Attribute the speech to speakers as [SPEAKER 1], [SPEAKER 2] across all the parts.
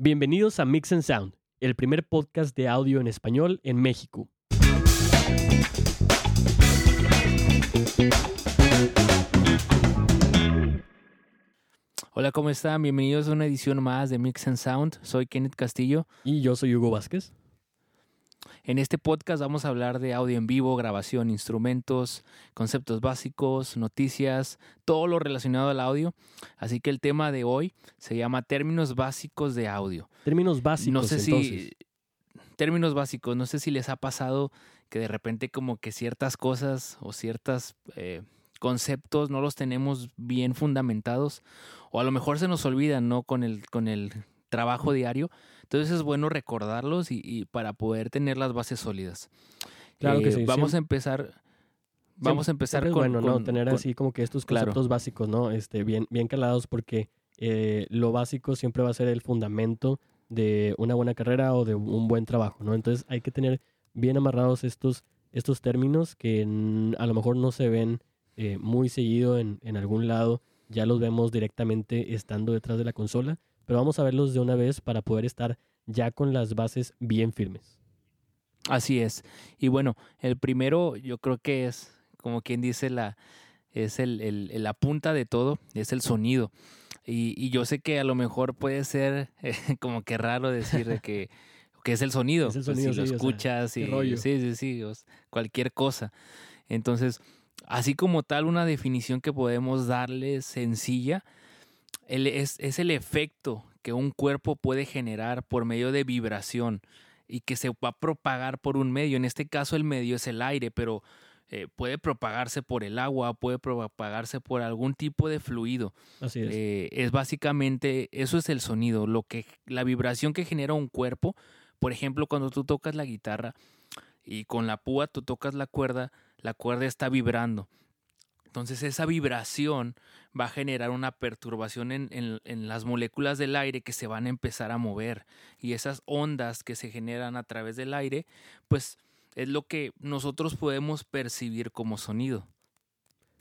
[SPEAKER 1] Bienvenidos a Mix and Sound, el primer podcast de audio en español en México.
[SPEAKER 2] Hola, ¿cómo están? Bienvenidos a una edición más de Mix and Sound. Soy Kenneth Castillo.
[SPEAKER 1] Y yo soy Hugo Vázquez.
[SPEAKER 2] En este podcast vamos a hablar de audio en vivo, grabación, instrumentos, conceptos básicos, noticias, todo lo relacionado al audio. Así que el tema de hoy se llama términos básicos de audio.
[SPEAKER 1] Términos básicos.
[SPEAKER 2] No sé
[SPEAKER 1] entonces.
[SPEAKER 2] si términos básicos. No sé si les ha pasado que de repente como que ciertas cosas o ciertos conceptos no los tenemos bien fundamentados o a lo mejor se nos olvidan, ¿no? Con el con el trabajo diario. Entonces es bueno recordarlos y, y para poder tener las bases sólidas.
[SPEAKER 1] Claro que
[SPEAKER 2] Eh,
[SPEAKER 1] sí,
[SPEAKER 2] Vamos a empezar. Vamos a empezar con,
[SPEAKER 1] bueno, ¿no? Tener
[SPEAKER 2] con-
[SPEAKER 1] así como que estos
[SPEAKER 2] Claro.
[SPEAKER 1] conceptos básicos, ¿no? Este, bien, bien calados porque eh, lo básico siempre va a ser el fundamento de una buena carrera o de un buen trabajo, ¿no? Entonces hay que tener bien amarrados estos, estos términos que a lo mejor no se ven eh, muy seguido en, en algún lado, ya los vemos directamente estando detrás de la consola, pero vamos a verlos de una vez para poder estar ya con las bases bien firmes.
[SPEAKER 2] Así es. Y bueno, el primero yo creo que es, como quien dice, la, es el, el- la punta de todo, es el sonido. Y, y yo sé que a lo mejor puede ser eh, como que raro decir de que, que es el sonido.
[SPEAKER 1] Es el
[SPEAKER 2] pues,
[SPEAKER 1] sonido,
[SPEAKER 2] si lo
[SPEAKER 1] sí, o sea,
[SPEAKER 2] escuchas y
[SPEAKER 1] rollo.
[SPEAKER 2] sí, sí, sí, o cualquier cosa. Entonces, así como tal, una definición que podemos darle sencilla el- es, es el efecto que un cuerpo puede generar por medio de vibración y que se va a propagar por un medio. En este caso el medio es el aire, pero eh, puede propagarse por el agua, puede propagarse por algún tipo de fluido.
[SPEAKER 1] Así es.
[SPEAKER 2] Eh, es básicamente, eso es el sonido, lo que, la vibración que genera un cuerpo. Por ejemplo, cuando tú tocas la guitarra y con la púa tú tocas la cuerda, la cuerda está vibrando. Entonces esa vibración va a generar una perturbación en, las moléculas del aire que se van a empezar a mover. Y esas ondas que se generan a través del aire, pues es lo que nosotros podemos percibir como sonido.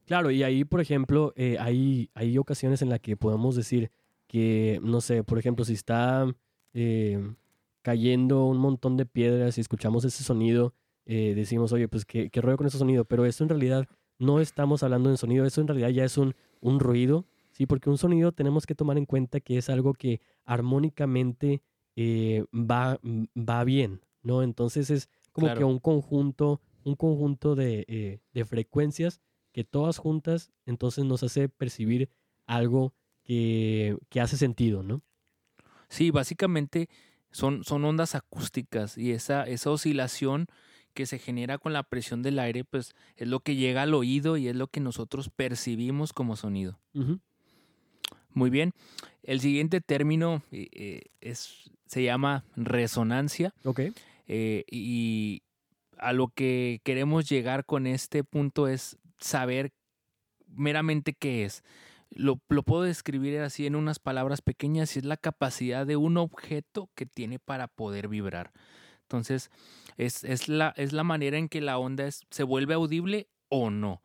[SPEAKER 1] Claro, y ahí, por ejemplo, eh, hay, hay ocasiones en las que podemos decir que, no sé, por ejemplo, si está eh, cayendo un montón de piedras y escuchamos ese sonido, eh, decimos, oye, pues qué, qué con ese sonido, pero eso en realidad no estamos hablando de sonido, eso en realidad ya es un, un ruido, ¿sí? Porque un sonido tenemos que tomar en cuenta que es algo que armónicamente eh, va, va bien, ¿no? Entonces es como que un conjunto, un conjunto de, eh, de frecuencias que todas juntas entonces nos hace percibir algo que, que hace sentido, ¿no?
[SPEAKER 2] Sí, básicamente son, son ondas acústicas y esa, esa oscilación que se genera con la presión del aire, pues es lo que llega al oído y es lo que nosotros percibimos como sonido. Muy bien. El siguiente término eh, eh, es, se llama resonancia
[SPEAKER 1] Ok.
[SPEAKER 2] eh, y a lo que queremos llegar con este punto es saber meramente qué es. Lo, lo puedo describir así en unas palabras pequeñas y es la capacidad de un objeto que tiene para poder vibrar. Entonces, es, es la, es la manera en que la onda es- se vuelve audible o no.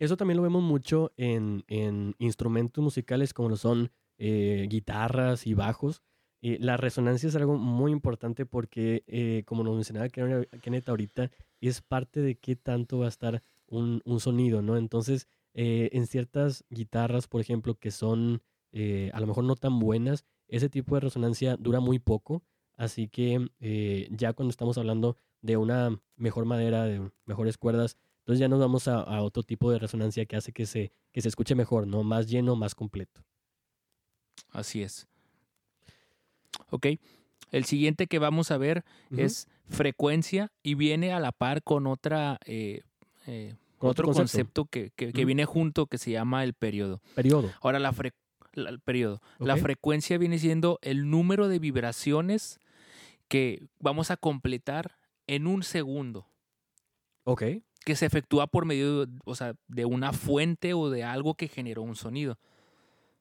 [SPEAKER 1] Eso también lo vemos mucho en, en instrumentos musicales como lo son eh, guitarras y bajos. Eh, la resonancia es algo muy importante porque, eh, como nos mencionaba Ken- Kenneth ahorita, es parte de qué tanto va a estar un, un sonido, ¿no? Entonces, eh, en ciertas guitarras, por ejemplo, que son eh, a lo mejor no tan buenas, ese tipo de resonancia dura muy poco. Así que eh, ya cuando estamos hablando de una mejor madera, de mejores cuerdas, entonces ya nos vamos a, a otro tipo de resonancia que hace que se, que se escuche mejor, ¿no? Más lleno, más completo.
[SPEAKER 2] Así es. Ok. El siguiente que vamos a ver es frecuencia y viene a la par con otra eh, eh,
[SPEAKER 1] Con
[SPEAKER 2] otro,
[SPEAKER 1] otro concepto.
[SPEAKER 2] concepto, que, que- viene junto que se llama el periodo.
[SPEAKER 1] Periodo.
[SPEAKER 2] Ahora la, fre- la- el periodo. La frecuencia viene siendo el número de vibraciones que vamos a completar en un segundo,
[SPEAKER 1] Ok.
[SPEAKER 2] que se efectúa por medio de, o sea, de una fuente o de algo que generó un sonido.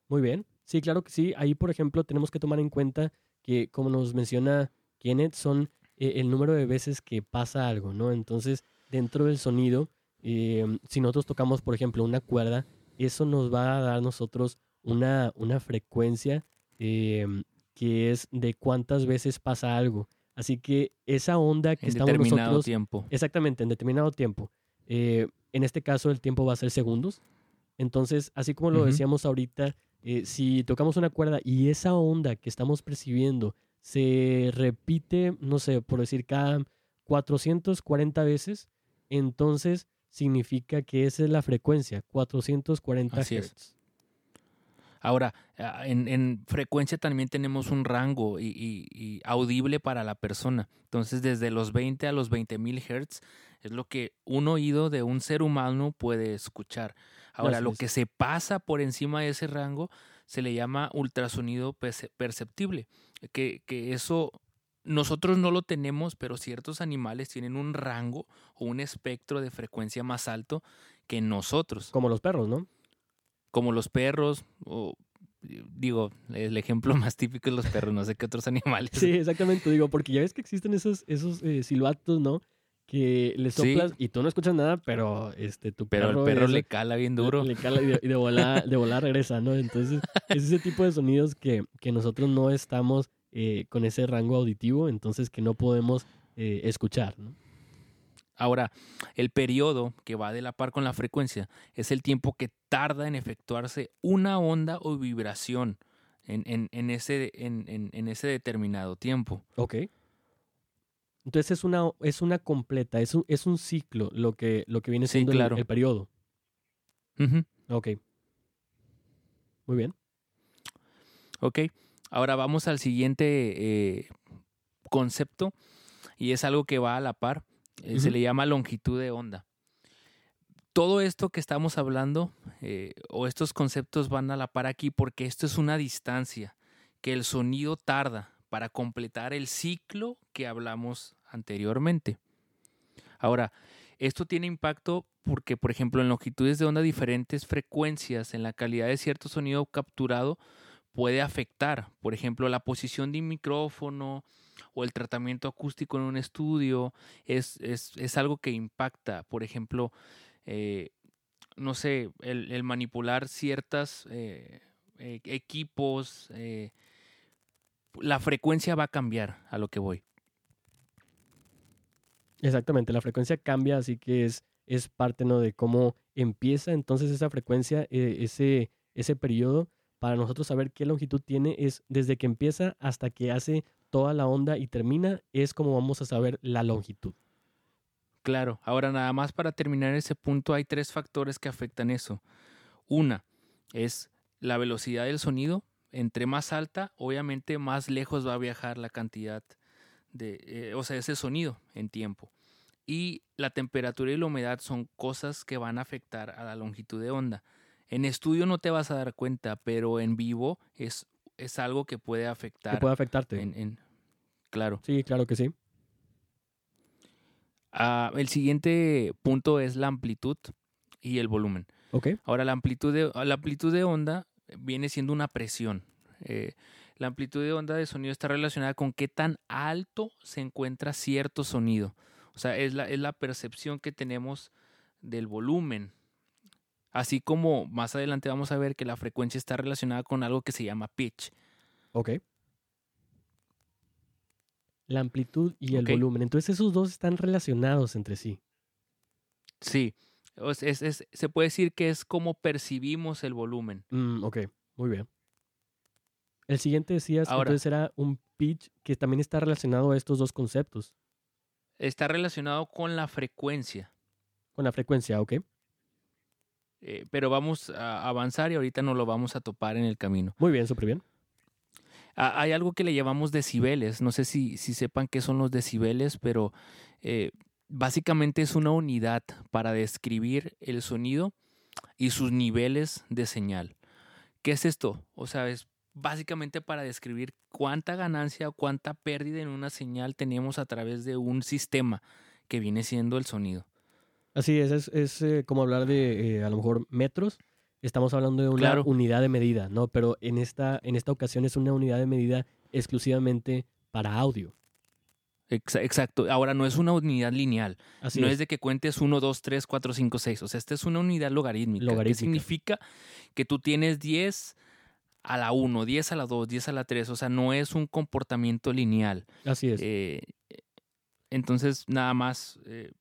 [SPEAKER 1] Muy bien. Sí, claro que sí. Ahí, por ejemplo, tenemos que tomar en cuenta que, como nos menciona Kenneth, son eh, el número de veces que pasa algo, ¿no? Entonces, dentro del sonido, eh, si nosotros tocamos, por ejemplo, una cuerda, eso nos va a dar a nosotros una, una frecuencia eh, que es de cuántas veces pasa algo. Así que esa onda que
[SPEAKER 2] En
[SPEAKER 1] estamos
[SPEAKER 2] determinado
[SPEAKER 1] nosotros,
[SPEAKER 2] tiempo.
[SPEAKER 1] exactamente, en determinado tiempo, eh, en este caso el tiempo va a ser segundos. Entonces, así como lo decíamos ahorita, eh, si tocamos una cuerda y esa onda que estamos percibiendo se repite, no sé, por decir cada 440 veces, entonces significa que esa es la frecuencia, 440
[SPEAKER 2] Así es.
[SPEAKER 1] hertz.
[SPEAKER 2] Ahora, ah, en, en frecuencia también tenemos un rango y, y- y audible para la persona. Entonces, desde los 20 a los 20.000 Hz es lo que un oído de un ser humano puede escuchar. Ahora,
[SPEAKER 1] Así
[SPEAKER 2] lo
[SPEAKER 1] es.
[SPEAKER 2] que se pasa por encima de ese rango se le llama ultrasonido perce- perceptible. Que, que eso nosotros no lo tenemos, pero ciertos animales tienen un rango o un espectro de frecuencia más alto que nosotros
[SPEAKER 1] Como los perros, ¿no?
[SPEAKER 2] Como los perros, o digo, el ejemplo más típico es los perros, no sé qué otros animales.
[SPEAKER 1] Sí, exactamente, digo, porque ya ves que existen esos, esos eh, silbatos, ¿no? Que le
[SPEAKER 2] Sí.
[SPEAKER 1] soplas y tú no escuchas nada, pero este, tu
[SPEAKER 2] Pero
[SPEAKER 1] perro,
[SPEAKER 2] el perro le cala bien duro.
[SPEAKER 1] Le cala y de, y de volar, de volar regresa, ¿no? Entonces, es ese tipo de sonidos que, que nosotros no estamos eh, con ese rango auditivo, entonces que no podemos eh, escuchar, ¿no?
[SPEAKER 2] Ahora, el periodo que va de la par con la frecuencia es el tiempo que tarda en efectuarse una onda o vibración en, en- en ese, en- en- en ese determinado tiempo.
[SPEAKER 1] Ok. Entonces es una, es una completa, es un, es un ciclo lo que, lo que viene siendo el-
[SPEAKER 2] claro.
[SPEAKER 1] el, periodo.
[SPEAKER 2] Ujú.
[SPEAKER 1] Ok. Muy bien.
[SPEAKER 2] Ok, ahora vamos al siguiente eh, concepto y es algo que va a la par. Eh, Se le llama longitud de onda. Todo esto que estamos hablando eh, o estos conceptos van a la par aquí porque esto es una distancia que el sonido tarda para completar el ciclo que hablamos anteriormente. Ahora, esto tiene impacto porque, por ejemplo, en longitudes de onda diferentes frecuencias en la calidad de cierto sonido capturado puede afectar, por ejemplo, la posición de un micrófono o el tratamiento acústico en un estudio, es, es- es algo que impacta, por ejemplo, eh, no sé, el, el manipular ciertos equipos, eh, la frecuencia va a cambiar a lo que voy.
[SPEAKER 1] Exactamente, la frecuencia cambia, así que es, es parte ¿no? de cómo empieza entonces esa frecuencia, eh, ese, ese periodo, para nosotros saber qué longitud tiene, es desde que empieza hasta que hace toda la onda y termina, es como vamos a saber la longitud.
[SPEAKER 2] Claro, ahora nada más para terminar ese punto hay tres factores que afectan eso. Una es la velocidad del sonido. Entre más alta, obviamente más lejos va a viajar la cantidad de, eh, o sea, ese sonido en tiempo. Y la temperatura y la humedad son cosas que van a afectar a la longitud de onda. En estudio no te vas a dar cuenta, pero en vivo es, es algo que puede
[SPEAKER 1] Que
[SPEAKER 2] afectar.
[SPEAKER 1] puede afectarte.
[SPEAKER 2] en- en- claro.
[SPEAKER 1] Sí, claro que sí.
[SPEAKER 2] Ah, el siguiente punto es la amplitud y el volumen.
[SPEAKER 1] Ok.
[SPEAKER 2] Ahora, la amplitud de, la amplitud de onda viene siendo una presión. Eh, la amplitud de onda de sonido está relacionada con qué tan alto se encuentra cierto sonido. O sea, es la, es la percepción que tenemos del volumen. Así como más adelante vamos a ver que la frecuencia está relacionada con algo que se llama pitch.
[SPEAKER 1] Ok. La amplitud y el volumen. Entonces esos dos están relacionados entre sí.
[SPEAKER 2] Sí, es- es- se puede decir que es como percibimos el volumen.
[SPEAKER 1] Mm, ok, muy bien. El siguiente decías,
[SPEAKER 2] Ahora-
[SPEAKER 1] entonces era un pitch que también está relacionado a estos dos conceptos,
[SPEAKER 2] Está relacionado con la frecuencia.
[SPEAKER 1] con la frecuencia, ¿ok?
[SPEAKER 2] Eh, pero vamos a avanzar y ahorita no lo vamos a topar en el camino.
[SPEAKER 1] Muy bien, súper bien.
[SPEAKER 2] Hay algo que le llamamos decibeles. No sé si, si sepan qué son los decibeles, pero eh, básicamente es una unidad para describir el sonido y sus niveles de señal. ¿Qué es esto? O sea, es básicamente para describir cuánta ganancia o cuánta pérdida en una señal tenemos a través de un sistema que viene siendo el sonido.
[SPEAKER 1] Así es, es, es, eh, como hablar de eh, a lo mejor metros. Estamos hablando de una
[SPEAKER 2] Claro.
[SPEAKER 1] unidad de medida, ¿no? Pero en esta, en esta ocasión es una unidad de medida exclusivamente para audio.
[SPEAKER 2] Exa- Exacto. Ahora no es una unidad lineal.
[SPEAKER 1] Así
[SPEAKER 2] no
[SPEAKER 1] es.
[SPEAKER 2] es de que cuentes 1, 2, 3, 4, 5, 6. O sea, esta es una unidad logarítmica.
[SPEAKER 1] Logarítmica.
[SPEAKER 2] Que significa que tú tienes 10 a la 1, 10 a la 2, 10 a la 3. O sea, no es un comportamiento lineal.
[SPEAKER 1] Así es.
[SPEAKER 2] Eh, entonces, nada más. eh,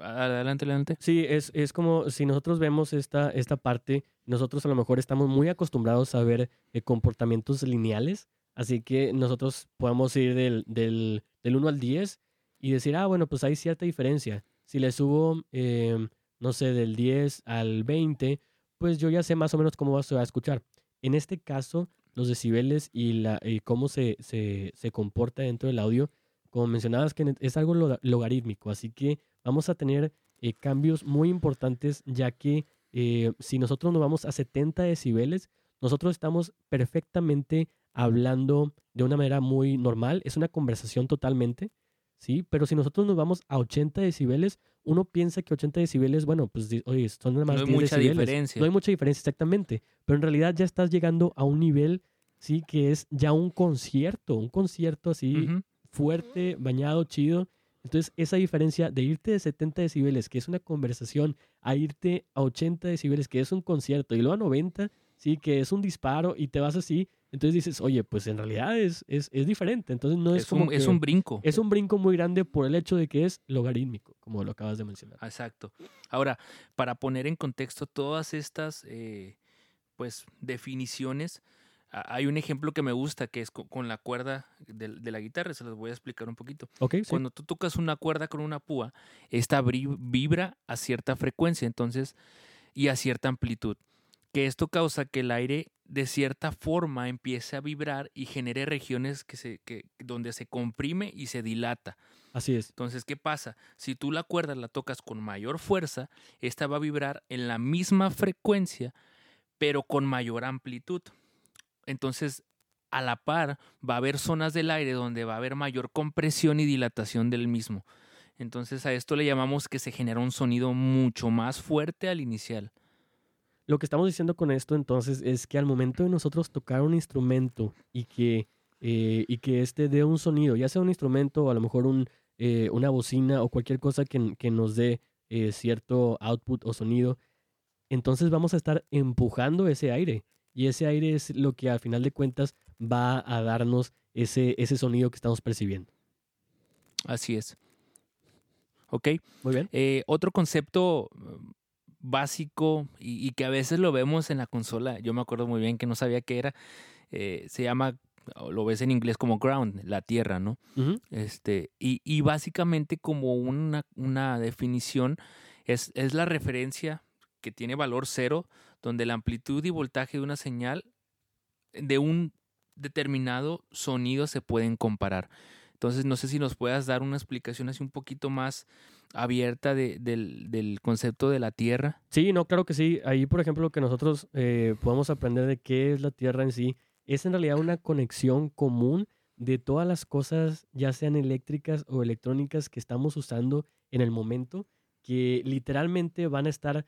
[SPEAKER 2] adelante, adelante.
[SPEAKER 1] Sí, es, es como si nosotros vemos esta, esta parte, nosotros a lo mejor estamos muy acostumbrados a ver eh, comportamientos lineales, así que nosotros podemos ir del, del, del 1 al 10 y decir, ah, bueno, pues hay cierta diferencia. Si le subo, eh, no sé, del 10 al 20, pues yo ya sé más o menos cómo se va a escuchar. En este caso, los decibeles y, la, y cómo se, se, se comporta dentro del audio, como mencionabas, que es algo loga- logarítmico, así que vamos a tener eh, cambios muy importantes, ya que eh, si nosotros nos vamos a 70 decibeles, nosotros estamos perfectamente hablando de una manera muy normal, es una conversación totalmente, ¿sí? Pero si nosotros nos vamos a 80 decibeles, uno piensa que 80 decibeles, bueno, pues oye, son nada más
[SPEAKER 2] No hay
[SPEAKER 1] 10
[SPEAKER 2] mucha
[SPEAKER 1] decibeles.
[SPEAKER 2] diferencia.
[SPEAKER 1] No hay mucha diferencia, exactamente. Pero en realidad ya estás llegando a un nivel, sí, que es ya un concierto, un concierto así
[SPEAKER 2] Ujú.
[SPEAKER 1] fuerte, bañado, chido. Entonces, esa diferencia de irte de 70 decibeles, que es una conversación, a irte a 80 decibeles, que es un concierto, y luego a 90, sí, que es un disparo, y te vas así. Entonces dices, oye, pues en realidad es, es, es diferente. Entonces no es,
[SPEAKER 2] Es,
[SPEAKER 1] como
[SPEAKER 2] un, es un brinco.
[SPEAKER 1] es un brinco muy grande por el hecho de que es logarítmico, como lo acabas de mencionar.
[SPEAKER 2] Exacto. Ahora, para poner en contexto todas estas eh, pues definiciones, hay un ejemplo que me gusta que es co- con, la cuerda de, de la guitarra, se los voy a explicar un poquito.
[SPEAKER 1] ¿Ok? Sí.
[SPEAKER 2] Cuando tú tocas una cuerda con una púa, esta vibra a cierta frecuencia, entonces, y a cierta amplitud. Que esto causa que el aire de cierta forma empiece a vibrar y genere regiones que se, que, donde se comprime y se dilata.
[SPEAKER 1] Así es.
[SPEAKER 2] Entonces, ¿qué pasa? Si tú la cuerda la tocas con mayor fuerza, esta va a vibrar en la misma frecuencia, pero con mayor amplitud. Entonces, a la par, va a haber zonas del aire donde va a haber mayor compresión y dilatación del mismo. Entonces, a esto le llamamos que se genera un sonido mucho más fuerte al inicial.
[SPEAKER 1] Lo que estamos diciendo con esto entonces es que al momento de nosotros tocar un instrumento y que, eh, y que este dé un sonido, ya sea un instrumento o a lo mejor un, eh, una bocina o cualquier cosa que, que nos dé eh, cierto output o sonido, entonces vamos a estar empujando ese aire. Y ese aire es lo que al final de cuentas va a darnos ese, ese sonido que estamos percibiendo.
[SPEAKER 2] Así es. ¿Ok?
[SPEAKER 1] Muy bien.
[SPEAKER 2] Eh, otro concepto mm, básico y, y que a veces lo vemos en la consola, yo me acuerdo muy bien que no sabía qué era, eh, se llama, lo ves en inglés como ground, la tierra, ¿no? Este, y, y básicamente como una, una definición es, es la referencia que tiene valor cero, donde la amplitud y voltaje de una señal de un determinado sonido se pueden comparar. Entonces, no sé si nos puedas dar una explicación así un poquito más abierta de- del, del concepto de la Tierra.
[SPEAKER 1] Sí, no, claro que sí. Ahí, por ejemplo, lo que nosotros eh, podemos aprender de qué es la Tierra en sí, es en realidad una conexión común de todas las cosas, ya sean eléctricas o electrónicas que estamos usando en el momento, que literalmente van a estar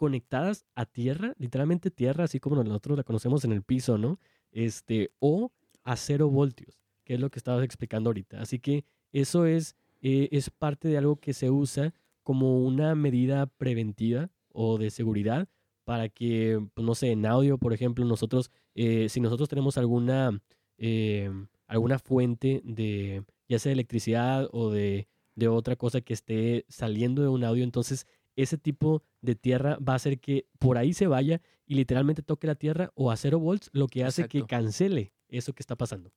[SPEAKER 1] conectadas a tierra, literalmente tierra, así como nosotros la conocemos en el piso, ¿no? Este, o a cero voltios, que es lo que estabas explicando ahorita. Así que eso es, eh, es parte de algo que se usa como una medida preventiva o de seguridad para que, pues, no sé, en audio, por ejemplo, nosotros, eh, si nosotros tenemos alguna, eh, alguna fuente de, ya sea de electricidad o de, de otra cosa que esté saliendo de un audio, entonces ese tipo de tierra va a hacer que por ahí se vaya y literalmente toque la tierra o a cero volts, lo que hace que cancele eso que está pasando.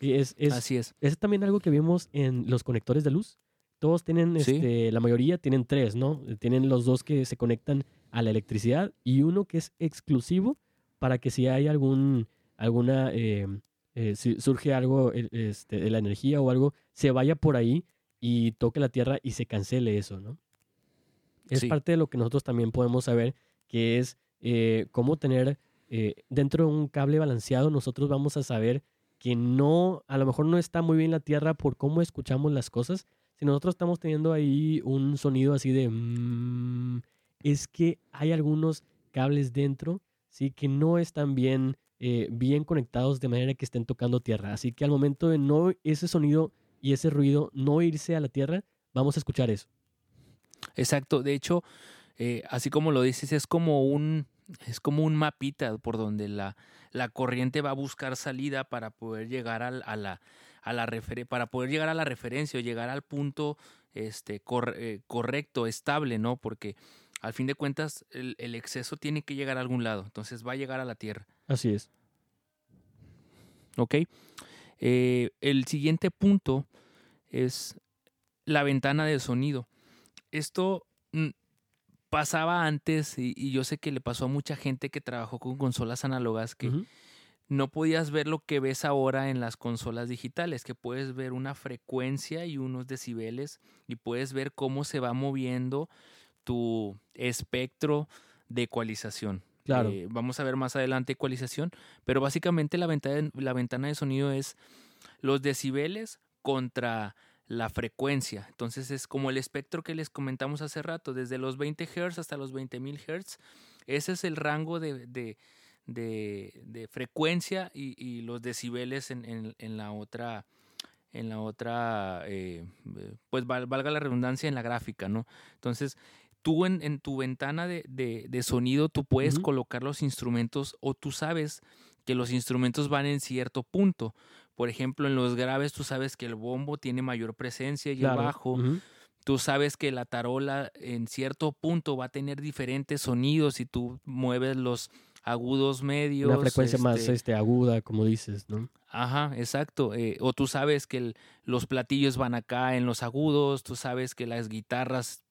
[SPEAKER 1] Y es, es,
[SPEAKER 2] Así es.
[SPEAKER 1] es también algo que vimos en los conectores de luz. Todos tienen,
[SPEAKER 2] Sí.
[SPEAKER 1] este, la mayoría tienen tres, ¿no? Tienen los dos que se conectan a la electricidad y uno que es exclusivo para que si hay algún, alguna, eh, eh, si surge algo este, de la energía o algo, se vaya por ahí y toque la tierra y se cancele eso, ¿no? Es
[SPEAKER 2] Sí.
[SPEAKER 1] parte de lo que nosotros también podemos saber, que es eh, cómo tener eh, dentro de un cable balanceado, nosotros vamos a saber que no, a lo mejor no está muy bien la tierra por cómo escuchamos las cosas. Si nosotros estamos teniendo ahí un sonido así de... mm, es que hay algunos cables dentro, ¿sí? Que no están bien, eh, bien conectados de manera que estén tocando tierra. Así que al momento de no ese sonido y ese ruido no irse a la tierra, vamos a escuchar eso.
[SPEAKER 2] Exacto. De hecho, eh, así como lo dices, es como un, es como un mapita por donde la, la corriente va a buscar salida para poder llegar al, a la, a la para poder llegar a la referencia o llegar al punto este, eh, correcto, estable, ¿no? Porque al fin de cuentas el, el, exceso tiene que llegar a algún lado, entonces va a llegar a la Tierra.
[SPEAKER 1] Así es.
[SPEAKER 2] ¿Ok? Eh, el siguiente punto es la ventana de sonido. Esto mm, pasaba antes y, yo sé que le pasó a mucha gente que trabajó con consolas análogas que no podías ver lo que ves ahora en las consolas digitales, que puedes ver una frecuencia y unos decibeles y puedes ver cómo se va moviendo tu espectro de ecualización.
[SPEAKER 1] Claro.
[SPEAKER 2] Eh, vamos a ver más adelante ecualización, pero básicamente la ventana, la ventana de sonido es los decibeles contra la frecuencia. Entonces es como el espectro que les comentamos hace rato, desde los 20 Hz hasta los 20.000 Hz. Ese es el rango de, de, de, frecuencia y, y, los decibeles en, en, en, la otra, en la otra eh, pues valga la redundancia en la gráfica, ¿no? Entonces, tú en, en tu ventana de, de, sonido, tú puedes colocar los instrumentos o tú sabes que los instrumentos van en cierto punto. Por ejemplo, en los graves tú sabes que el bombo tiene mayor presencia y el bajo. Tú sabes que la tarola en cierto punto va a tener diferentes sonidos y tú mueves los agudos medios.
[SPEAKER 1] Una frecuencia más este, este aguda, como dices, ¿no?
[SPEAKER 2] Ajá, exacto. Eh, o tú sabes que los platillos van acá en los agudos, tú sabes que las guitarras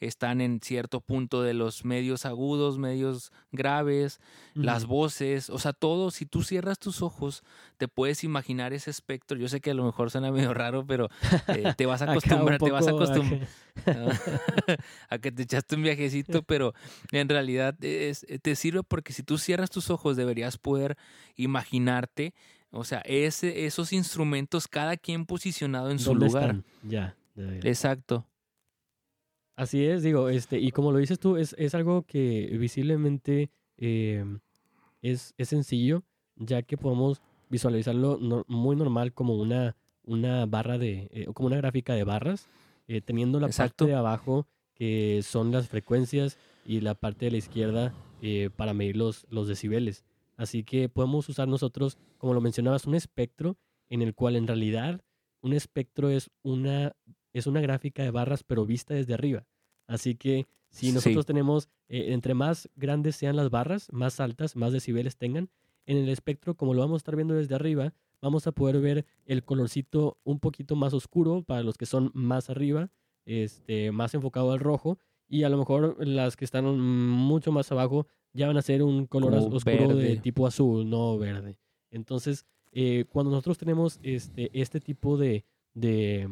[SPEAKER 2] están en cierto punto de los medios agudos, medios graves, las voces, o sea, todo, si tú cierras tus ojos, te puedes imaginar ese espectro. Yo sé que a lo mejor suena medio raro, pero eh, te vas a acostumbrar, te vas a acostumbrar a que te echaste un viajecito, pero en realidad te sirve porque si tú cierras tus ojos deberías poder imaginarte, o sea, ese, esos instrumentos, cada quien posicionado en su lugar.
[SPEAKER 1] Ya.
[SPEAKER 2] Exacto.
[SPEAKER 1] Así es, digo, este, y como lo dices tú, es, es algo que visiblemente em, es, es, sencillo, ya que podemos visualizarlo muy normal como una, una barra de, eh, como una gráfica de barras, eh, teniendo la parte de abajo que son las frecuencias y la parte de la izquierda eh, para medir los, los decibeles. Así que podemos usar nosotros, como lo mencionabas, un espectro en el cual en realidad un espectro es una es una gráfica de barras, pero vista desde arriba. Así que si nosotros tenemos, eh, entre más grandes sean las barras, más altas, más decibeles tengan, en el espectro, como lo vamos a estar viendo desde arriba, vamos a poder ver el colorcito un poquito más oscuro para los que son más arriba, este, más enfocado al rojo, y a lo mejor las que están mucho más abajo ya van a ser un color oscuro de tipo azul, no verde. Entonces, eh, cuando nosotros tenemos este, este tipo de, de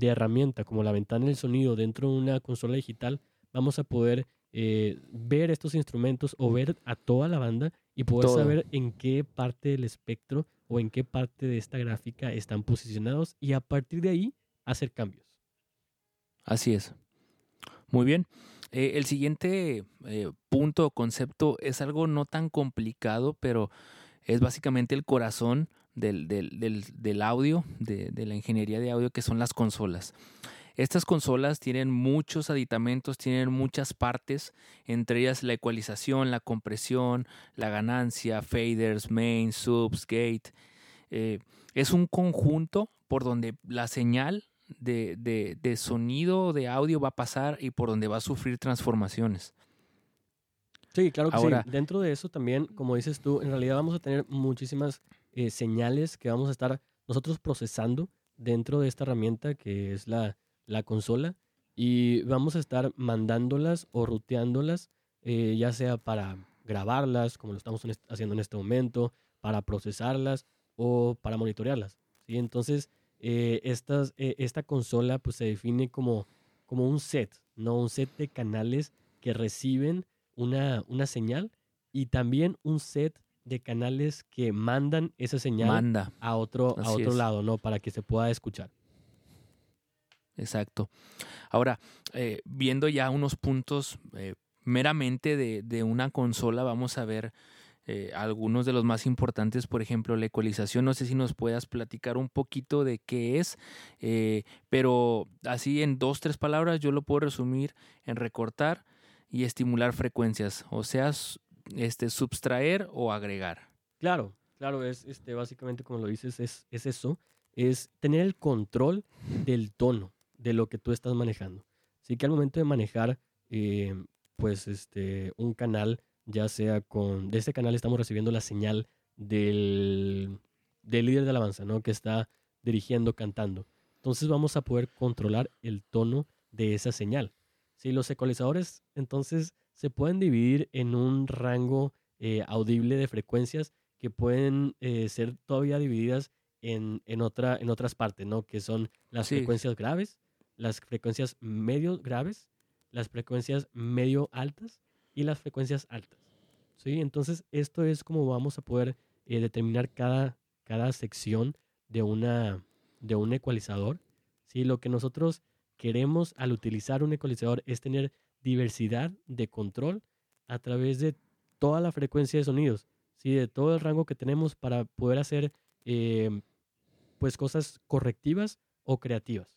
[SPEAKER 1] herramienta como la ventana del sonido dentro de una consola digital, vamos a poder eh, ver estos instrumentos o ver a toda la banda y poder saber en qué parte del espectro o en qué parte de esta gráfica están posicionados y a partir de ahí hacer cambios.
[SPEAKER 2] Así es. Muy bien. Eh, el siguiente eh, punto o concepto es algo no tan complicado, pero es básicamente el corazón del, del, del, audio, de, de, la ingeniería de audio, que son las consolas. Estas consolas tienen muchos aditamentos, tienen muchas partes, entre ellas la ecualización, la compresión, la ganancia, faders, main, subs, gate. Eh, es un conjunto por donde la señal de, de, de sonido, de audio va a pasar y por donde va a sufrir transformaciones.
[SPEAKER 1] Sí, claro que sí. Dentro de eso también, como dices tú, en realidad vamos a tener muchísimas eh, señales que vamos a estar nosotros procesando dentro de esta herramienta que es la, la consola y vamos a estar mandándolas o ruteándolas, eh, ya sea para grabarlas, como lo estamos haciendo en este momento, para procesarlas o para monitorearlas. ¿sí? Entonces, eh, estas, esta consola pues, se define como, como un set, ¿no? un set de canales que reciben una, una señal y también un set de canales que mandan esa señal a otro, a otro lado, ¿no? Para que se pueda escuchar.
[SPEAKER 2] Exacto. Ahora, eh, viendo ya unos puntos eh, meramente de, una consola, vamos a ver eh, algunos de los más importantes, por ejemplo, la ecualización. No sé si nos puedas platicar un poquito de qué es, pero así en dos, tres palabras yo lo puedo resumir en recortar y estimular frecuencias. O sea, este, subtraer o agregar.
[SPEAKER 1] Claro, claro, es este, básicamente como lo dices, es, es eso, es tener el control del tono de lo que tú estás manejando. Así que al momento de manejar, eh, pues, este, un canal, ya sea con, de ese canal estamos recibiendo la señal del, del líder de alabanza, ¿no? Que está dirigiendo, cantando. Entonces vamos a poder controlar el tono de esa señal. Si los ecualizadores entonces se pueden dividir en un rango eh, audible de frecuencias que pueden eh, ser todavía divididas en, en, otra, en otras partes, ¿no? Que son las frecuencias graves, las frecuencias medio graves, las frecuencias medio altas y las frecuencias altas. ¿Sí? Entonces, esto es como vamos a poder eh, determinar cada, cada sección de, una, de un ecualizador. ¿Sí? Lo que nosotros queremos al utilizar un ecualizador es tener diversidad de control a través de toda la frecuencia de sonidos, ¿sí? de todo el rango que tenemos para poder hacer eh, pues cosas correctivas o creativas.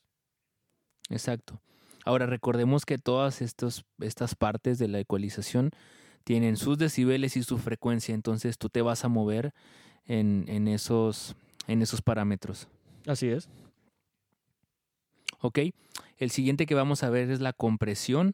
[SPEAKER 2] Exacto. Ahora recordemos que todas estos, estas partes de la ecualización tienen sus decibeles y su frecuencia, entonces tú te vas a mover en, en, esos, en esos parámetros.
[SPEAKER 1] Así es.
[SPEAKER 2] Ok, el siguiente que vamos a ver es la compresión,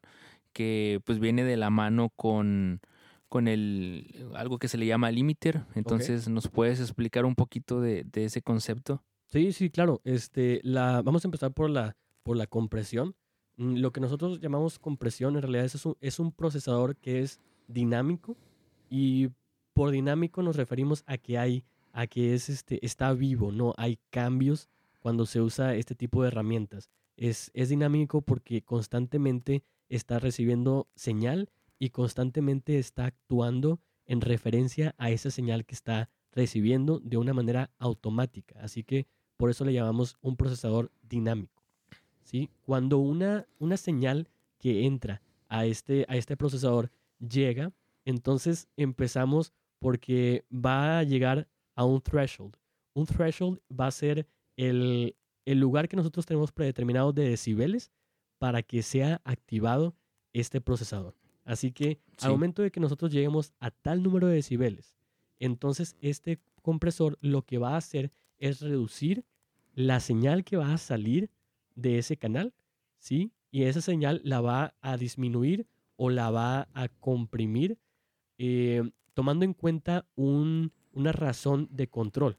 [SPEAKER 2] que pues viene de la mano con, con el, algo que se le llama limiter. Entonces, ¿nos puedes explicar un poquito de, de, ese concepto?
[SPEAKER 1] Sí, sí, claro. Este, la, vamos a empezar por la, por la compresión. Mm, lo que nosotros llamamos compresión en realidad es un, es un procesador que es dinámico y por dinámico nos referimos a que hay a que es este está vivo, no hay cambios cuando se usa este tipo de herramientas. Es, es dinámico porque constantemente está recibiendo señal y constantemente está actuando en referencia a esa señal que está recibiendo de una manera automática. Así que por eso le llamamos un procesador dinámico. ¿sí? Cuando una, una señal que entra a este, a este procesador llega, entonces empezamos porque va a llegar a un threshold. Un threshold va a ser el, lugar que nosotros tenemos predeterminado de decibeles para que sea activado este procesador. Así que al momento de que nosotros lleguemos a tal número de decibeles, entonces este compresor lo que va a hacer es reducir la señal que va a salir de ese canal, ¿sí? Y esa señal la va a disminuir o la va a comprimir eh, tomando en cuenta una razón de control.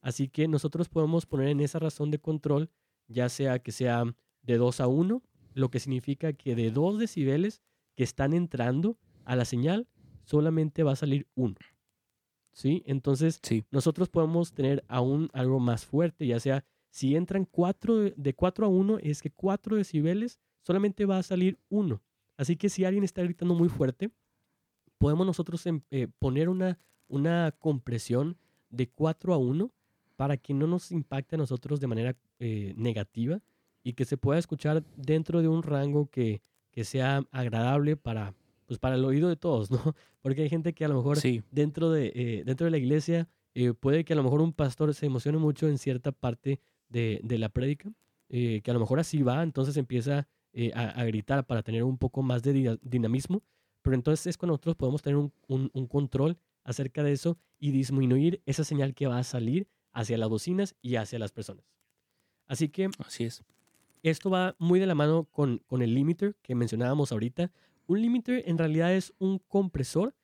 [SPEAKER 1] Así que nosotros podemos poner en esa razón de control, ya sea que sea de 2 a 1, lo que significa que de 2 decibeles que están entrando a la señal, solamente va a salir 1. ¿Sí? Entonces, nosotros podemos tener aún algo más fuerte, ya sea si entran 4 de 4 a 1, es que 4 decibeles solamente va a salir 1. Así que si alguien está gritando muy fuerte, podemos nosotros em, eh, poner una, una compresión de 4 a 1 para que no nos impacte a nosotros de manera eh, negativa y que se pueda escuchar dentro de un rango que, que, sea agradable para, pues para el oído de todos, ¿no? Porque hay gente que a lo mejor dentro, de, eh, dentro de la iglesia eh, puede que a lo mejor un pastor se emocione mucho en cierta parte de, de la prédica, que a lo mejor así va, entonces empieza a, a, gritar para tener un poco más de dinamismo, pero entonces es cuando nosotros podemos tener un, un, un control acerca de eso y disminuir esa señal que va a salir hacia las bocinas y hacia las personas. Así que
[SPEAKER 2] Así es.
[SPEAKER 1] Esto va muy de la mano con, con el limiter que mencionábamos ahorita. Un limiter en realidad es un compresor,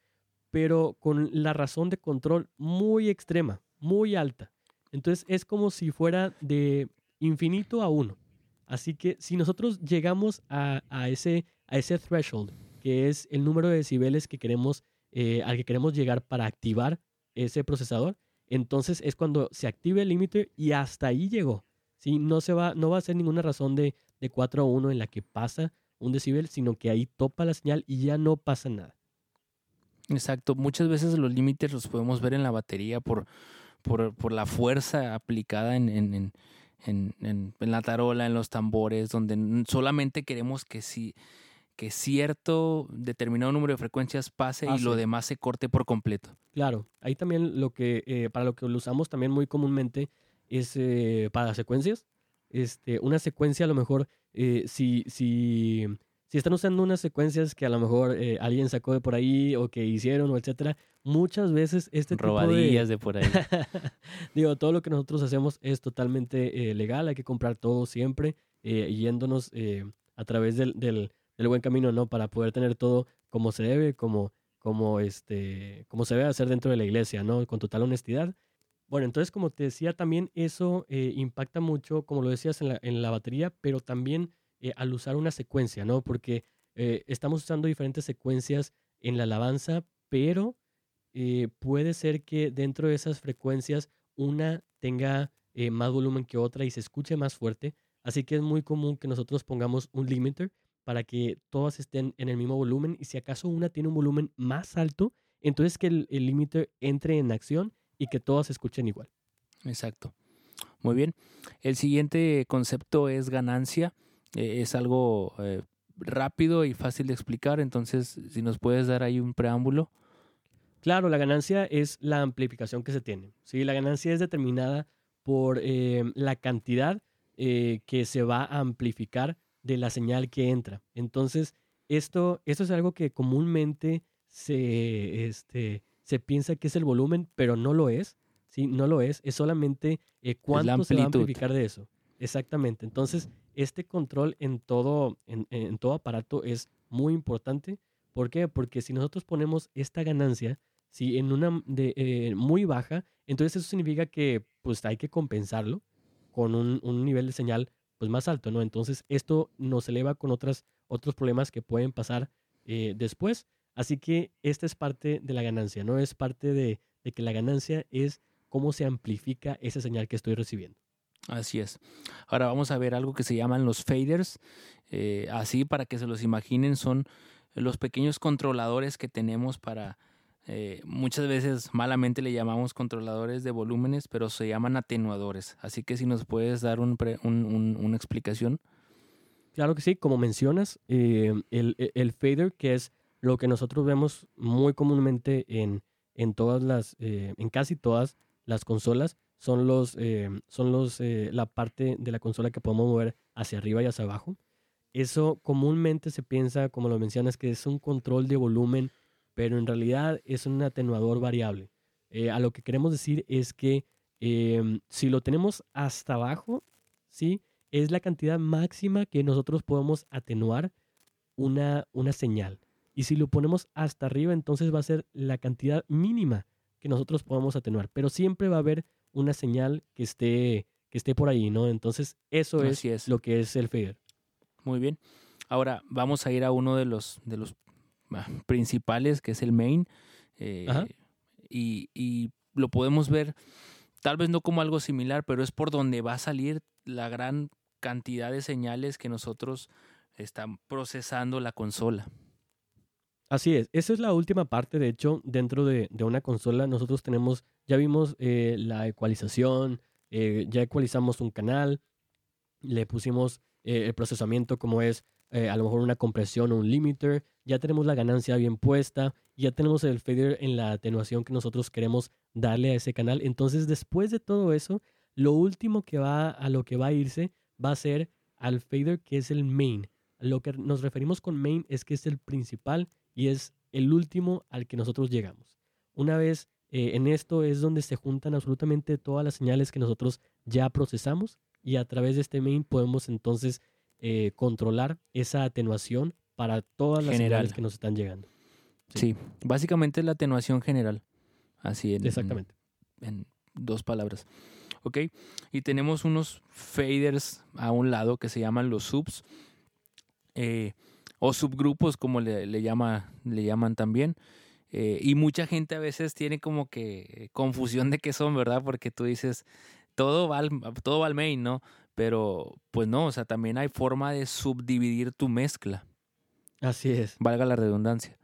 [SPEAKER 1] pero con la razón de control muy extrema, muy alta. Entonces es como si fuera de infinito a uno. Así que si nosotros llegamos a, a ese, a ese threshold, que es el número de decibeles eh, al que queremos llegar para activar ese procesador, entonces es cuando se active el límite y hasta ahí llegó. ¿Sí? No, se va, no va a ser ninguna razón de, de 4 a 1 en la que pasa un decibel, sino que ahí topa la señal y ya no pasa nada.
[SPEAKER 2] Exacto. Muchas veces los límites los podemos ver en la batería por, por, por la fuerza aplicada en, en, en, en, la tarola, en los tambores, donde solamente queremos que si que cierto determinado número de frecuencias pase y lo demás se corte por completo.
[SPEAKER 1] Claro, ahí también lo que, eh, para lo que lo usamos también muy comúnmente es eh, para secuencias. Este, una secuencia a lo mejor, eh, si, si, si están usando unas secuencias que a lo mejor eh, alguien sacó de por ahí o que hicieron o etcétera, muchas veces este
[SPEAKER 2] Robadillas
[SPEAKER 1] tipo de...
[SPEAKER 2] de por ahí.
[SPEAKER 1] Digo, todo lo que nosotros hacemos es totalmente eh, legal, hay que comprar todo siempre, yéndonos a través del, del, del buen camino, ¿no? Para poder tener todo como se debe, como, como, este, como se debe hacer dentro de la iglesia, ¿no? Con total honestidad. Bueno, entonces, como te decía, también eso eh, impacta mucho, como lo decías, en la, en la batería, pero también eh, al usar una secuencia, ¿no? Porque eh, estamos usando diferentes secuencias en la alabanza, pero puede ser que dentro de esas frecuencias una tenga más volumen que otra y se escuche más fuerte. Así que es muy común que nosotros pongamos un limiter para que todas estén en el mismo volumen y si acaso una tiene un volumen más alto, entonces que el, el limiter entre en acción y que todas se escuchen igual.
[SPEAKER 2] Exacto. Muy bien. El siguiente concepto es ganancia. Eh, es algo eh, rápido y fácil de explicar. Entonces, si nos puedes dar ahí un preámbulo.
[SPEAKER 1] Claro, la ganancia es la amplificación que se tiene. ¿sí? La ganancia es determinada por eh, la cantidad que se va a amplificar de la señal que entra. Entonces, esto, esto es algo que comúnmente se, este, se piensa que es el volumen, pero no lo es. ¿sí? No lo es. Es solamente eh, cuánto se va a amplificar de eso. Exactamente. Entonces, este control en todo, en, en todo aparato es muy importante. ¿Por qué? Porque si nosotros ponemos esta ganancia, si en una de, eh, muy baja, entonces eso significa que pues hay que compensarlo con un, un nivel de señal pues más alto, ¿no? Entonces esto nos eleva con otras, otros problemas que pueden pasar eh, después. Así que esta es parte de la ganancia, ¿no? Es parte de, de que la ganancia es cómo se amplifica esa señal que estoy recibiendo.
[SPEAKER 2] Así es. Ahora vamos a ver algo que se llaman los faders. Eh, así, para que se los imaginen, son los pequeños controladores que tenemos para... eh, muchas veces malamente le llamamos controladores de volúmenes, pero se llaman atenuadores. Así que si nos puedes dar un pre- un- un- una explicación.
[SPEAKER 1] Claro que sí, como mencionas, eh, el, el- el fader, que es lo que nosotros vemos muy comúnmente en, en todas las, eh, en casi todas las consolas, son los, eh, son los, eh, la parte de la consola que podemos mover hacia arriba y hacia abajo. Eso comúnmente se piensa, como lo mencionas, que es un control de volumen, pero en realidad es un atenuador variable. Eh, a lo que queremos decir es que em, si lo tenemos hasta abajo, ¿sí? es la cantidad máxima que nosotros podemos atenuar una, una señal. Y si lo ponemos hasta arriba, entonces va a ser la cantidad mínima que nosotros podemos atenuar. Pero siempre va a haber una señal que esté, que esté por ahí, ¿no? Entonces, eso es,
[SPEAKER 2] es.
[SPEAKER 1] lo que es el fader.
[SPEAKER 2] Muy bien. Ahora vamos a ir a uno de los, de los ah, principales, que es el main. eh, y, y lo podemos ver, tal vez no como algo similar, pero es por donde va a salir la gran cantidad de señales que nosotros están procesando la consola.
[SPEAKER 1] Así es, esa es la última parte, de hecho, dentro de, de una consola nosotros tenemos, ya vimos eh, la ecualización, eh, ya ecualizamos un canal, le pusimos eh, el procesamiento como es a lo mejor una compresión o un limiter, ya tenemos la ganancia bien puesta, ya tenemos el fader en la atenuación que nosotros queremos darle a ese canal. Entonces, después de todo eso, lo último que va a lo que va a irse va a ser al fader que es el main. Lo que nos referimos con main es que es el principal y es el último al que nosotros llegamos. Una vez eh, en esto es donde se juntan absolutamente todas las señales que nosotros ya procesamos y a través de este main podemos entonces eh, controlar esa atenuación para todas las
[SPEAKER 2] General.
[SPEAKER 1] señales que nos están llegando.
[SPEAKER 2] Sí, básicamente es la atenuación general. Así en,
[SPEAKER 1] Exactamente.
[SPEAKER 2] en dos palabras. ¿Ok? Y tenemos unos faders a un lado que se llaman los subs eh, o subgrupos, como le, le llama, le llaman también. Eh, y mucha gente a veces tiene como que confusión de qué son, ¿verdad? Porque tú dices, todo va al, todo va al main, ¿no? Pero pues no, o sea, también hay forma de subdividir tu mezcla,
[SPEAKER 1] Así es.
[SPEAKER 2] valga la redundancia.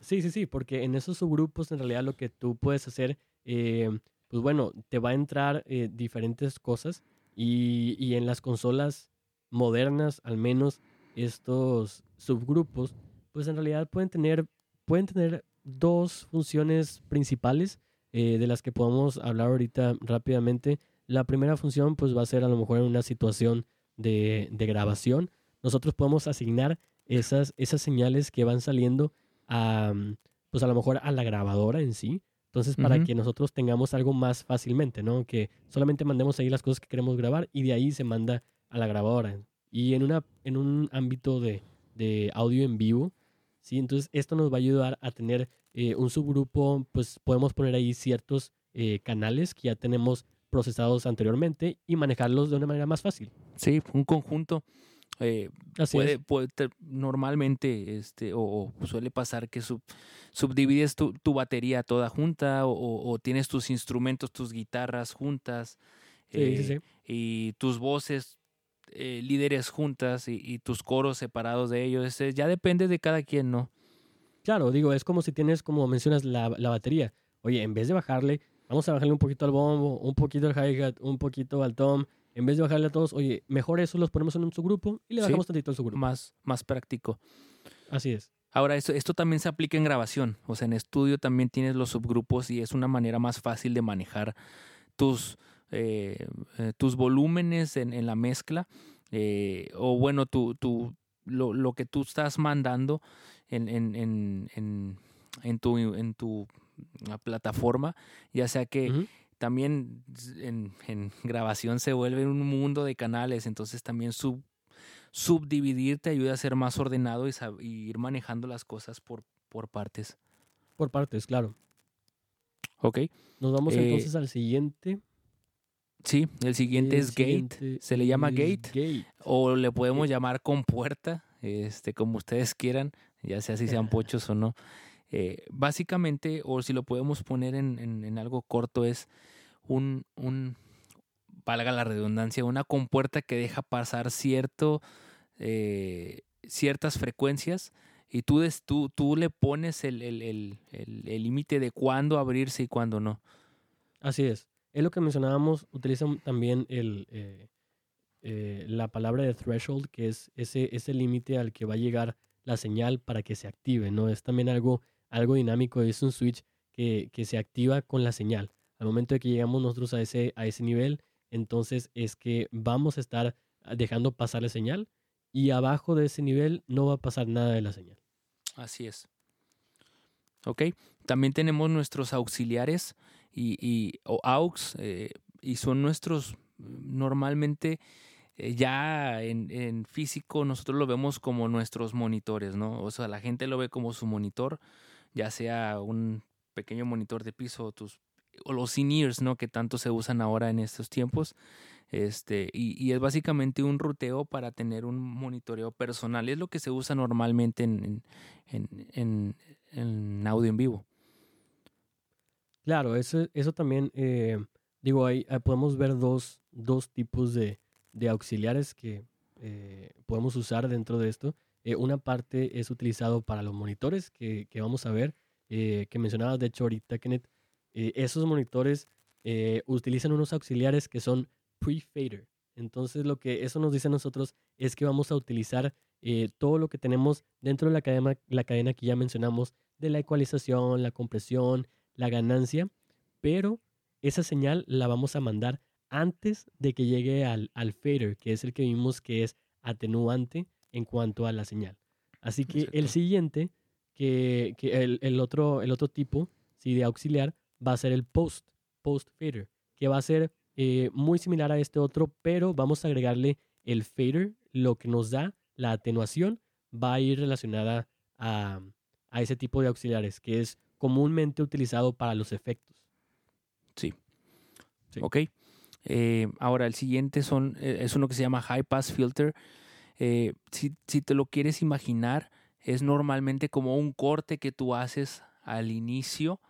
[SPEAKER 1] Sí, sí, sí, porque en esos subgrupos en realidad lo que tú puedes hacer, eh, pues bueno, te va a entrar eh, diferentes cosas y, y en las consolas modernas, al menos estos subgrupos, pues en realidad pueden tener, pueden tener dos funciones principales eh, de las que podemos hablar ahorita rápidamente. La primera función pues va a ser a lo mejor en una situación de, de grabación. Nosotros podemos asignar esas, esas señales que van saliendo a, pues a lo mejor a la grabadora en sí. Entonces, para que nosotros tengamos algo más fácilmente, ¿no? Que solamente mandemos ahí las cosas que queremos grabar y de ahí se manda a la grabadora. Y en, una, en un ámbito de, de audio en vivo, ¿sí? Entonces, esto nos va a ayudar a tener eh, un subgrupo, pues podemos poner ahí ciertos eh, canales que ya tenemos procesados anteriormente y manejarlos de una manera más fácil.
[SPEAKER 2] Sí, un conjunto. eh,
[SPEAKER 1] Así
[SPEAKER 2] puede, puede ter- normalmente este o, o suele pasar que sub- subdivides tu, tu batería toda junta o, o- o tienes tus instrumentos, tus guitarras juntas
[SPEAKER 1] Sí, sí, sí.
[SPEAKER 2] y tus voces eh, líderes juntas y, y tus coros separados de ellos. Ese ya depende de cada quien, ¿no?
[SPEAKER 1] Claro, digo, es como si tienes, como mencionas, la, la batería. Oye, en vez de bajarle, vamos a bajarle un poquito al bombo, un poquito al hi-hat, un poquito al tom. En vez de bajarle a todos, oye, mejor eso los ponemos en un subgrupo y le
[SPEAKER 2] Sí.
[SPEAKER 1] bajamos tantito al subgrupo.
[SPEAKER 2] Más, más práctico.
[SPEAKER 1] Así es.
[SPEAKER 2] Ahora, esto, esto también se aplica en grabación. O sea, en estudio también tienes los subgrupos y es una manera más fácil de manejar tus, eh, eh, tus volúmenes en, en la mezcla. eh, o bueno, tu, tu, lo, lo que tú estás mandando en, en, en, en, tu, en tu ah, plataforma. Ya sea que también en, en grabación se vuelve un mundo de canales. Entonces también sub, subdividir te ayuda a ser más ordenado y, y ir manejando las cosas por, por partes.
[SPEAKER 1] Por partes, claro.
[SPEAKER 2] ¿Ok?
[SPEAKER 1] Nos vamos
[SPEAKER 2] Eh,
[SPEAKER 1] entonces al siguiente.
[SPEAKER 2] Sí, el siguiente
[SPEAKER 1] El
[SPEAKER 2] es gate. Se le llama gate.
[SPEAKER 1] gate.
[SPEAKER 2] O le podemos llamar compuerta, este, como ustedes quieran, ya sea si sean pochos o no. Eh, básicamente, o si lo podemos poner en, en- en algo corto, es un, un, valga la redundancia, una compuerta que deja pasar cierto, eh, ciertas frecuencias y tú, des- tú, tú le pones el el- el- el- el límite de cuándo abrirse y cuándo no.
[SPEAKER 1] Así es. Es lo que mencionábamos, utilizan también eh, eh, la palabra de threshold, que es ese, ese límite al que va a llegar la señal para que se active, ¿no? Es también algo, algo dinámico, es un switch que, que se activa con la señal. Al momento de que llegamos nosotros a ese, a ese nivel, entonces es que vamos a estar dejando pasar la señal y abajo de ese nivel no va a pasar nada de la señal.
[SPEAKER 2] Así es. Ok. También tenemos nuestros auxiliares y, y- o AUX eh, y son nuestros mm, normalmente eh, ya en, físico nosotros lo vemos como nuestros monitores, ¿no? O sea, la gente lo ve como su monitor, ya sea un pequeño monitor de piso tus o los in-ears, ¿no? Que tanto se usan ahora en estos tiempos. Este, y, es básicamente un ruteo para tener un monitoreo personal. Es lo que se usa normalmente en, en, en, en audio en vivo.
[SPEAKER 1] Claro, eso, eso también, eh, digo, ahí eh, podemos ver dos, dos tipos de, de auxiliares que eh, podemos usar dentro de esto. Eh, una parte es utilizado para los monitores que, que vamos a ver, que mencionabas de hecho ahorita, Kenneth. Esos monitores utilizan unos auxiliares que son pre-fader. Entonces lo que eso nos dice a nosotros es que vamos a utilizar todo lo que tenemos dentro de la cadena, la cadena que ya mencionamos de la ecualización, la compresión, la ganancia, pero esa señal la vamos a mandar antes de que llegue al, al fader, que es el que vimos que es atenuante en cuanto a la señal. Así que el siguiente, que, que el, el otro, el otro tipo sí, de auxiliar, va a ser el post, post fader, que va a ser eh, muy similar a este otro, pero vamos a agregarle el fader, lo que nos da la atenuación, va a ir relacionada a, a ese tipo de auxiliares, que es comúnmente utilizado para los efectos. Sí.
[SPEAKER 2] ¿Ok? Eh, ahora, el siguiente son, eh, es uno que se llama High Pass Filter. Eh, si, si te lo quieres imaginar, es normalmente como un corte que tú haces al inicio,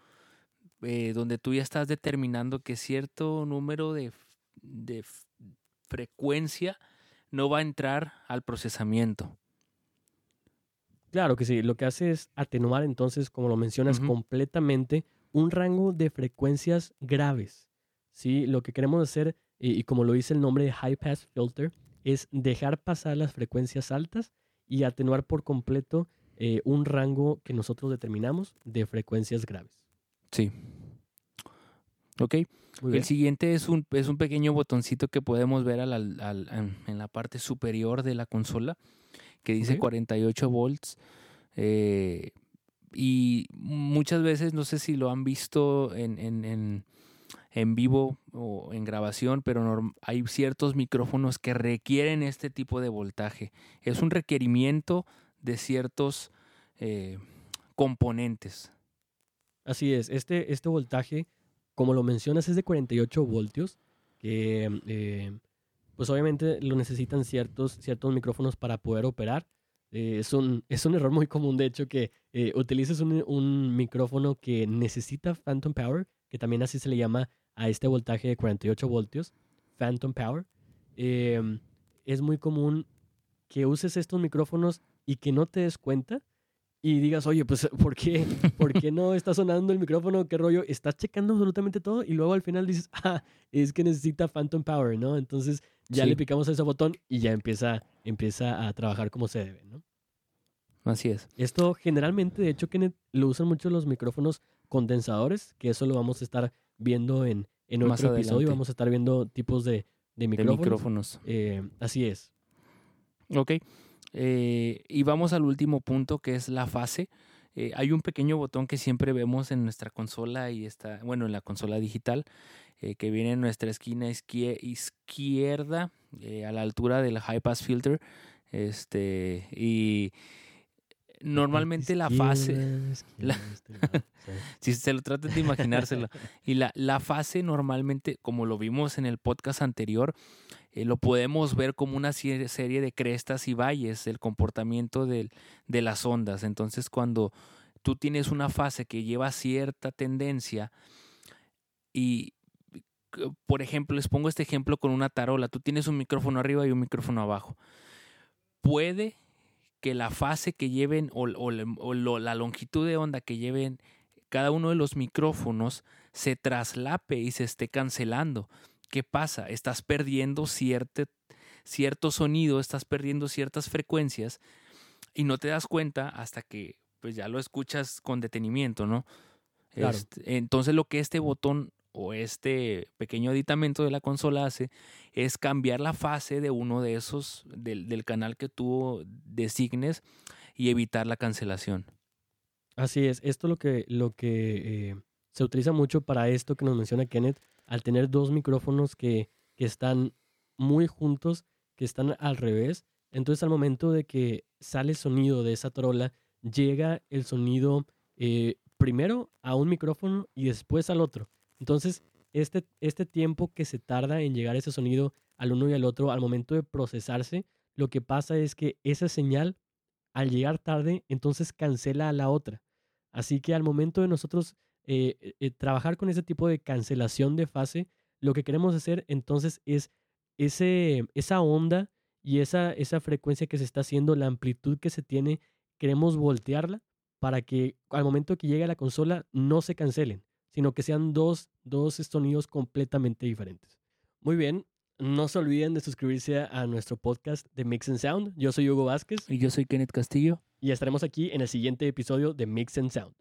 [SPEAKER 2] eh, donde tú ya estás determinando que cierto número de, frecuencia no va a entrar al procesamiento.
[SPEAKER 1] Claro que sí, lo que hace es atenuar entonces, como lo mencionas, completamente un rango de frecuencias graves. ¿sí? Lo que queremos hacer, y, y como lo dice el nombre de High Pass Filter, es dejar pasar las frecuencias altas y atenuar por completo eh, un rango que nosotros determinamos de frecuencias graves.
[SPEAKER 2] Sí. ¿Ok? El siguiente es un, es un pequeño botoncito que podemos ver al- al- al- en, en la parte superior de la consola, que dice
[SPEAKER 1] Ok.
[SPEAKER 2] 48 volts. eh, y muchas veces, no sé si lo han visto en, en- en- en vivo o en grabación, pero hay ciertos micrófonos que requieren este tipo de voltaje. Es un requerimiento de ciertos eh, componentes.
[SPEAKER 1] Así es, este, este voltaje, como lo mencionas, es de 48 voltios, que eh, pues obviamente lo necesitan ciertos, ciertos micrófonos para poder operar. Eh, es, un, es un error muy común, de hecho, que eh, utilices un, un micrófono que necesita Phantom Power, que también así se le llama a este voltaje de 48 voltios, Phantom Power. Eh, es muy común que uses estos micrófonos y que no te des cuenta y digas, oye, pues, ¿por qué, ¿por qué no está sonando el micrófono? ¿Qué rollo? Estás checando absolutamente todo y luego al final dices, ah, es que necesita Phantom Power, ¿no? Entonces ya
[SPEAKER 2] Sí.
[SPEAKER 1] le picamos a ese botón y ya empieza, empieza a trabajar como se debe, ¿no?
[SPEAKER 2] Así es.
[SPEAKER 1] Esto generalmente, de hecho, Kenneth, lo usan mucho los micrófonos condensadores, que eso lo vamos a estar viendo en, en
[SPEAKER 2] Más
[SPEAKER 1] otro episodio.
[SPEAKER 2] adelante.
[SPEAKER 1] Vamos a estar viendo tipos de, de
[SPEAKER 2] De
[SPEAKER 1] micrófonos.
[SPEAKER 2] micrófonos.
[SPEAKER 1] Eh, así es.
[SPEAKER 2] Ok. Eh, y vamos al último punto que es la fase. Eh, hay un pequeño botón que siempre vemos en nuestra consola y está, bueno, en la consola digital, eh, que viene en nuestra esquina izquie- izquierda, eh, a la altura del high pass filter. Este, y normalmente la fase, la-
[SPEAKER 1] este
[SPEAKER 2] si se lo traten de imaginárselo. Y la, la fase normalmente, como lo vimos en el podcast anterior, eh, lo podemos ver como una serie de crestas y valles, el comportamiento del- de las ondas. Entonces, cuando tú tienes una fase que lleva cierta tendencia y, por ejemplo, les pongo este ejemplo con una tarola, tú tienes un micrófono arriba y un micrófono abajo. Puede que la fase que lleven o, o la- o lo- la longitud de onda que lleven cada uno de los micrófonos se traslape y se esté cancelando. ¿Qué pasa? Estás perdiendo cierte- cierto sonido, estás perdiendo ciertas frecuencias y no te das cuenta hasta que pues ya lo escuchas con detenimiento, ¿no?
[SPEAKER 1] Claro.
[SPEAKER 2] Este, entonces lo que este botón o este pequeño aditamento de la consola hace es cambiar la fase de uno de esos, del, del canal que tú designes y evitar la cancelación.
[SPEAKER 1] Así es, esto lo que, lo que eh, se utiliza mucho para esto que nos menciona Kenneth, al tener dos micrófonos que, que están muy juntos, que están al revés, entonces al momento de que sale sonido de esa trola, llega el sonido eh, primero a un micrófono y después al otro. Entonces, este, este tiempo que se tarda en llegar ese sonido al uno y al otro, al momento de procesarse, lo que pasa es que esa señal, al llegar tarde, entonces cancela a la otra. Así que al momento de nosotros eh, eh, eh, trabajar con ese tipo de cancelación de fase, lo que queremos hacer entonces es ese, esa onda y esa, esa frecuencia que se está haciendo, la amplitud que se tiene, queremos voltearla para que al momento que llegue a la consola no se cancelen, sino que sean dos, dos sonidos completamente diferentes. Muy bien, no se olviden de suscribirse a nuestro podcast de Mix and Sound. Yo soy Hugo Vázquez
[SPEAKER 2] Y yo soy Kenneth Castillo.
[SPEAKER 1] y estaremos aquí en el siguiente episodio de Mix and Sound.